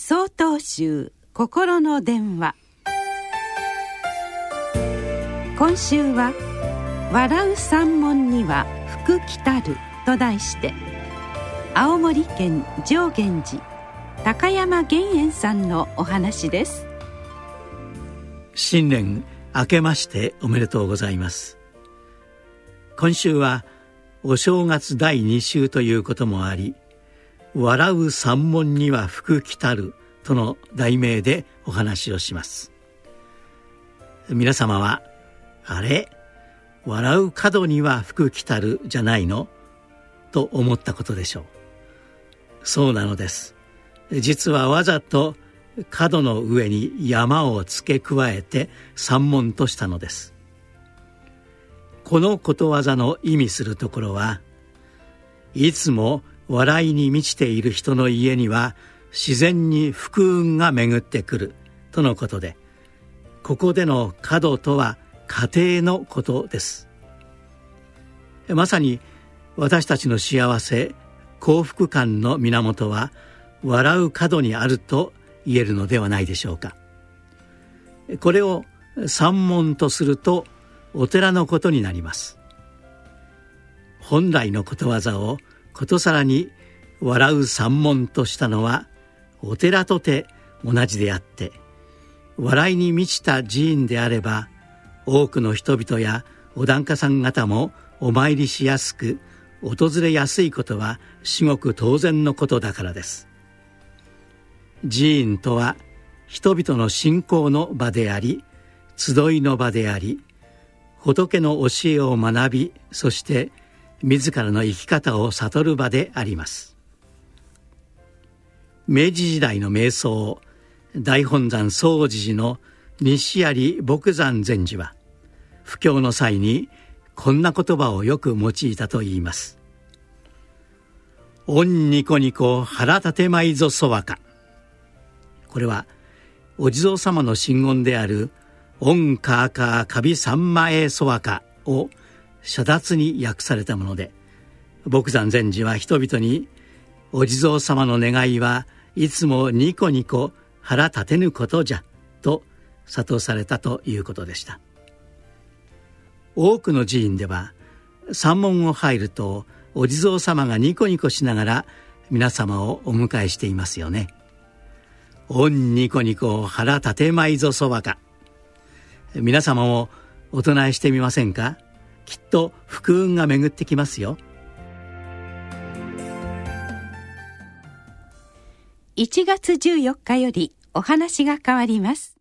総統集心の電話。今週は「笑う三門には福来たる」と題して青森県上源寺高山玄円さんのお話です。新年明けましておめでとうございます。今週はお正月第2週ということもあり「笑う三門には福来たる」との題名でお話をします。皆様は「あれ？笑う角には福来たるじゃないの?」と思ったことでしょう。そうなのです。実はわざと角の上に山を付け加えて三門としたのです。このことわざの意味するところはいつも笑いに満ちている人の家には自然に福運が巡ってくるとのことでここでの角とは家庭のことです。まさに私たちの幸せ幸福感の源は笑う角にあると言えるのではないでしょうか。これを三門とするとお寺のことになります。本来のことわざをことさらに笑う三門としたのはお寺とて同じであって笑いに満ちた寺院であれば多くの人々やお檀家さん方もお参りしやすく訪れやすいことは至極当然のことだからです。寺院とは人々の信仰の場であり集いの場であり仏の教えを学びそして自らの生き方を悟る場であります。明治時代の瞑想大本山総持寺の西槍牧山禅師は布教の際にこんな言葉をよく用いたといいます「御ニコニコ腹立てまいぞそわか」これはお地蔵様の真言である「オンカーカーカビサンマエソワカ」を遮奪に訳されたもので牧山禅師は人々にお地蔵様の願いはいつもニコニコ腹立てぬことじゃと諭されたということでした。多くの寺院では山門を入るとお地蔵様がニコニコしながら皆様をお迎えしていますよね「おんニコニコ腹立てまいぞそばか」皆様もお唱えしてみませんか？きっと福運が巡ってきますよ。1月14日よりお話が変わります。